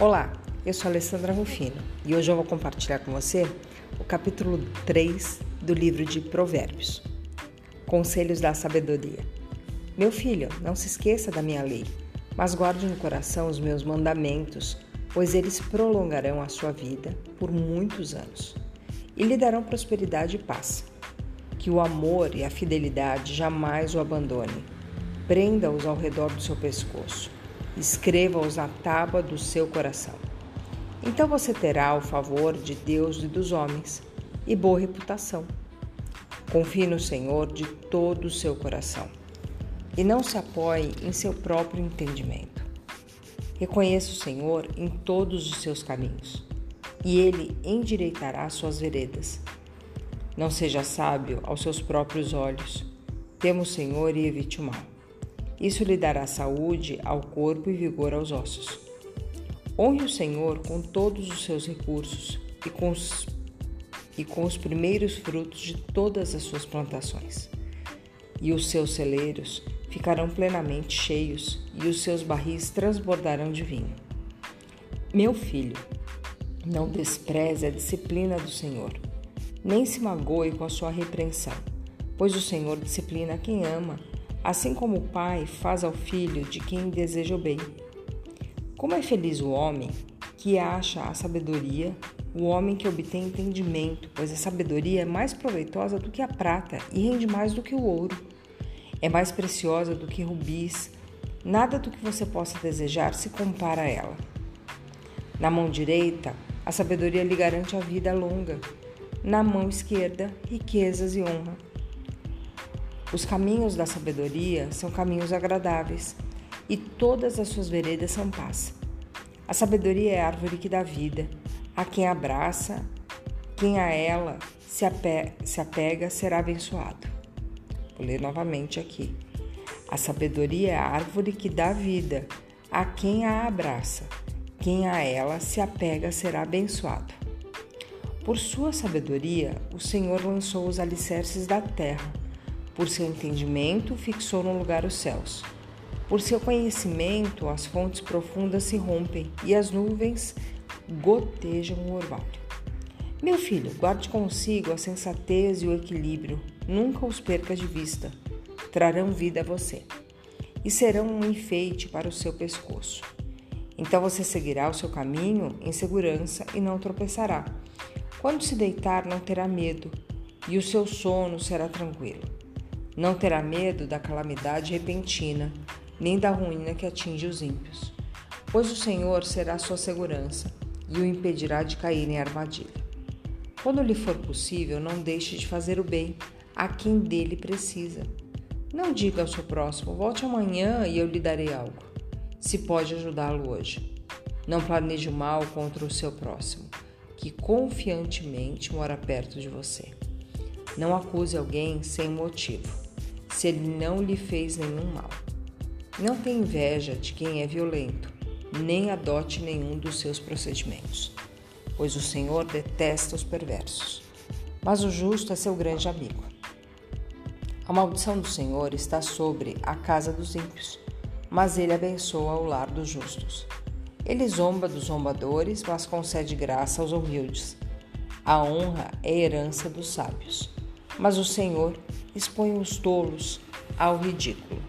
Olá, eu sou Alessandra Rufino e hoje eu vou compartilhar com você o capítulo 3 do livro de Provérbios. Conselhos da Sabedoria. Meu filho, não se esqueça da minha lei, mas guarde no coração os meus mandamentos, pois eles prolongarão a sua vida por muitos anos e lhe darão prosperidade e paz. Que o amor e a fidelidade jamais o abandone. Prenda-os ao redor do seu pescoço escreva-os na tábua do seu coração. Então você terá o favor de Deus e dos homens e boa reputação. Confie no Senhor de todo o seu coração e não se apoie em seu próprio entendimento. Reconheça o Senhor em todos os seus caminhos e ele endireitará suas veredas. Não seja sábio aos seus próprios olhos. Tema o Senhor e evite o mal. Isso lhe dará saúde ao corpo e vigor aos ossos. Honre o Senhor com todos os seus recursos e com os, e com os primeiros frutos de todas as suas plantações. E os seus celeiros ficarão plenamente cheios e os seus barris transbordarão de vinho. Meu filho, não despreze a disciplina do Senhor, nem se magoe com a sua repreensão, pois o Senhor disciplina quem ama assim como o pai faz ao filho de quem deseja o bem. Como é feliz o homem que acha a sabedoria, o homem que obtém entendimento, pois a sabedoria é mais proveitosa do que a prata e rende mais do que o ouro. É mais preciosa do que rubis. Nada do que você possa desejar se compara a ela. Na mão direita, a sabedoria lhe garante a vida longa. Na mão esquerda, riquezas e honra. Os caminhos da sabedoria são caminhos agradáveis, e todas as suas veredas são paz. A sabedoria é a árvore que dá vida. A quem abraça, quem a ela se, apega, se apega será abençoado. Vou ler novamente aqui. A sabedoria é a árvore que dá vida. A quem a abraça, quem a ela se apega será abençoado. Por sua sabedoria, o Senhor lançou os alicerces da terra por seu entendimento, fixou no lugar os céus. Por seu conhecimento, as fontes profundas se rompem e as nuvens gotejam o orvalho. Meu filho, guarde consigo a sensatez e o equilíbrio, nunca os perca de vista. Trarão vida a você e serão um enfeite para o seu pescoço. Então você seguirá o seu caminho em segurança e não tropeçará. Quando se deitar, não terá medo, e o seu sono será tranquilo. Não terá medo da calamidade repentina, nem da ruína que atinge os ímpios, pois o Senhor será sua segurança e o impedirá de cair em armadilha. Quando lhe for possível, não deixe de fazer o bem a quem dele precisa. Não diga ao seu próximo, volte amanhã e eu lhe darei algo, se pode ajudá-lo hoje. Não planeje o mal contra o seu próximo, que confiantemente mora perto de você. Não acuse alguém sem motivo se ele não lhe fez nenhum mal. Não tenha inveja de quem é violento, nem adote nenhum dos seus procedimentos, pois o Senhor detesta os perversos, mas o justo é seu grande amigo. A maldição do Senhor está sobre a casa dos ímpios, mas ele abençoa o lar dos justos. Ele zomba dos zombadores, mas concede graça aos humildes. A honra é herança dos sábios, mas o Senhor expõe os tolos ao ridículo.